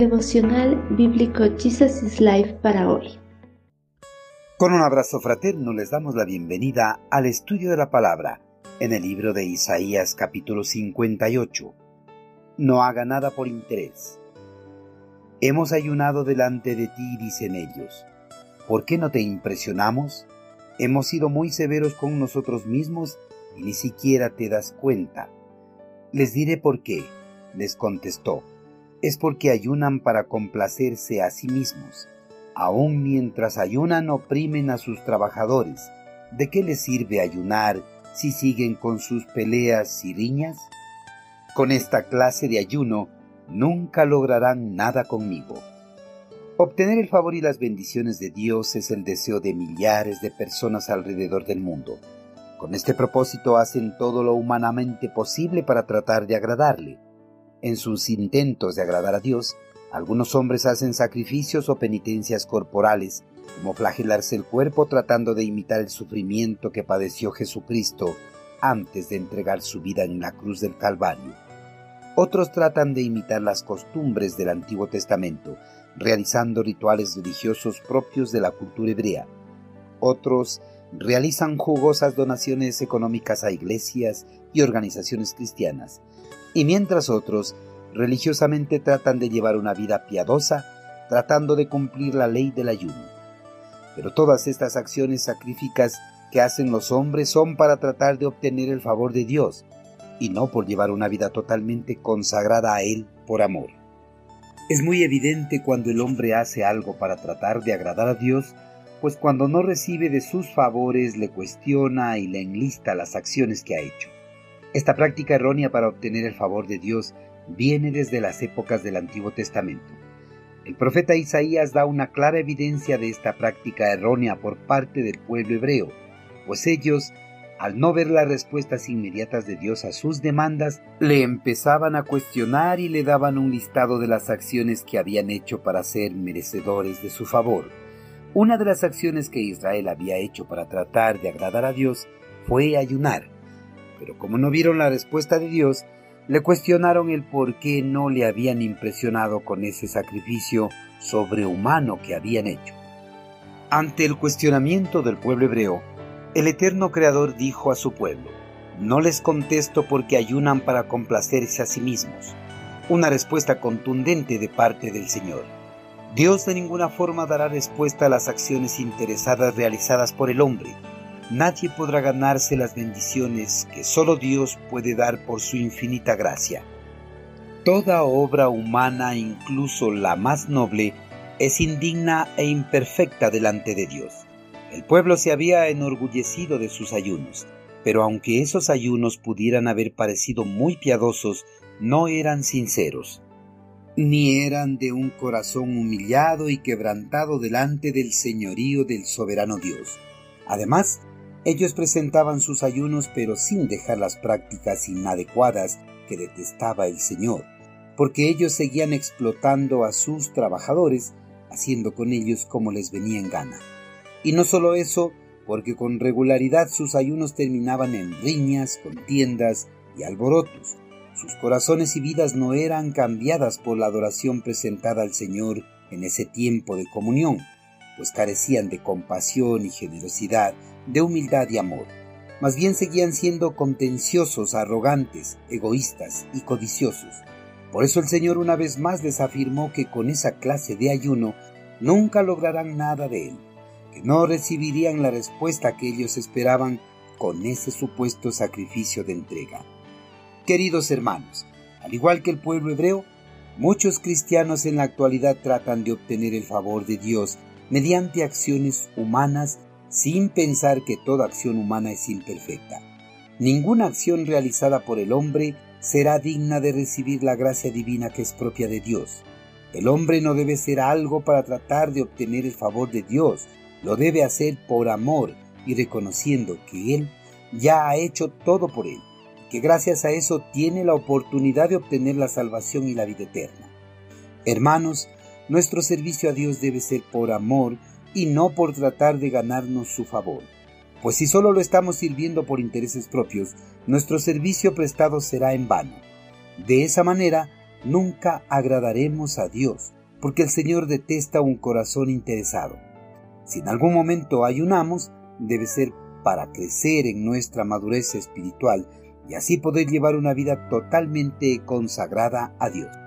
Devocional Bíblico Jesus is Life para hoy. Con un abrazo fraterno les damos la bienvenida al estudio de la palabra en el libro de Isaías capítulo 58. No haga nada por interés. Hemos ayunado delante de ti, dicen ellos. ¿Por qué no te impresionamos? Hemos sido muy severos con nosotros mismos y ni siquiera te das cuenta. Les diré por qué, les contestó. Es porque ayunan para complacerse a sí mismos. Aun mientras ayunan oprimen a sus trabajadores. ¿De qué les sirve ayunar si siguen con sus peleas y riñas? Con esta clase de ayuno nunca lograrán nada conmigo. Obtener el favor y las bendiciones de Dios es el deseo de millares de personas alrededor del mundo. Con este propósito hacen todo lo humanamente posible para tratar de agradarle. En sus intentos de agradar a Dios, algunos hombres hacen sacrificios o penitencias corporales, como flagelarse el cuerpo tratando de imitar el sufrimiento que padeció Jesucristo antes de entregar su vida en la cruz del Calvario. Otros tratan de imitar las costumbres del Antiguo Testamento, realizando rituales religiosos propios de la cultura hebrea. Otros realizan jugosas donaciones económicas a iglesias y organizaciones cristianas, y mientras otros religiosamente tratan de llevar una vida piadosa, tratando de cumplir la ley del ayuno. Pero todas estas acciones sacrificas que hacen los hombres son para tratar de obtener el favor de Dios, y no por llevar una vida totalmente consagrada a Él por amor. Es muy evidente cuando el hombre hace algo para tratar de agradar a Dios, pues cuando no recibe de sus favores le cuestiona y le enlista las acciones que ha hecho. Esta práctica errónea para obtener el favor de Dios viene desde las épocas del Antiguo Testamento. El profeta Isaías da una clara evidencia de esta práctica errónea por parte del pueblo hebreo, pues ellos al no ver las respuestas inmediatas de Dios a sus demandas, le empezaban a cuestionar y le daban un listado de las acciones que habían hecho para ser merecedores de su favor. Una de las acciones que Israel había hecho para tratar de agradar a Dios fue ayunar. Pero como no vieron la respuesta de Dios, le cuestionaron el por qué no le habían impresionado con ese sacrificio sobrehumano que habían hecho. Ante el cuestionamiento del pueblo hebreo, el eterno Creador dijo a su pueblo, No les contesto porque ayunan para complacerse a sí mismos. Una respuesta contundente de parte del Señor. Dios de ninguna forma dará respuesta a las acciones interesadas realizadas por el hombre. Nadie podrá ganarse las bendiciones que solo Dios puede dar por su infinita gracia. Toda obra humana, incluso la más noble, es indigna e imperfecta delante de Dios. El pueblo se había enorgullecido de sus ayunos, pero aunque esos ayunos pudieran haber parecido muy piadosos, no eran sinceros, ni eran de un corazón humillado y quebrantado delante del señorío del soberano Dios. Además, ellos presentaban sus ayunos pero sin dejar las prácticas inadecuadas que detestaba el Señor, porque ellos seguían explotando a sus trabajadores, haciendo con ellos como les venía en gana. Y no solo eso, porque con regularidad sus ayunos terminaban en riñas, contiendas y alborotos. Sus corazones y vidas no eran cambiadas por la adoración presentada al Señor en ese tiempo de comunión, pues carecían de compasión y generosidad, de humildad y amor. Más bien seguían siendo contenciosos, arrogantes, egoístas y codiciosos. Por eso el Señor una vez más les afirmó que con esa clase de ayuno nunca lograrán nada de él que no recibirían la respuesta que ellos esperaban con ese supuesto sacrificio de entrega. Queridos hermanos, al igual que el pueblo hebreo, muchos cristianos en la actualidad tratan de obtener el favor de Dios mediante acciones humanas sin pensar que toda acción humana es imperfecta. Ninguna acción realizada por el hombre será digna de recibir la gracia divina que es propia de Dios. El hombre no debe ser algo para tratar de obtener el favor de Dios, lo debe hacer por amor y reconociendo que Él ya ha hecho todo por Él, que gracias a eso tiene la oportunidad de obtener la salvación y la vida eterna. Hermanos, nuestro servicio a Dios debe ser por amor y no por tratar de ganarnos su favor. Pues si solo lo estamos sirviendo por intereses propios, nuestro servicio prestado será en vano. De esa manera, nunca agradaremos a Dios, porque el Señor detesta un corazón interesado. Si en algún momento ayunamos, debe ser para crecer en nuestra madurez espiritual y así poder llevar una vida totalmente consagrada a Dios.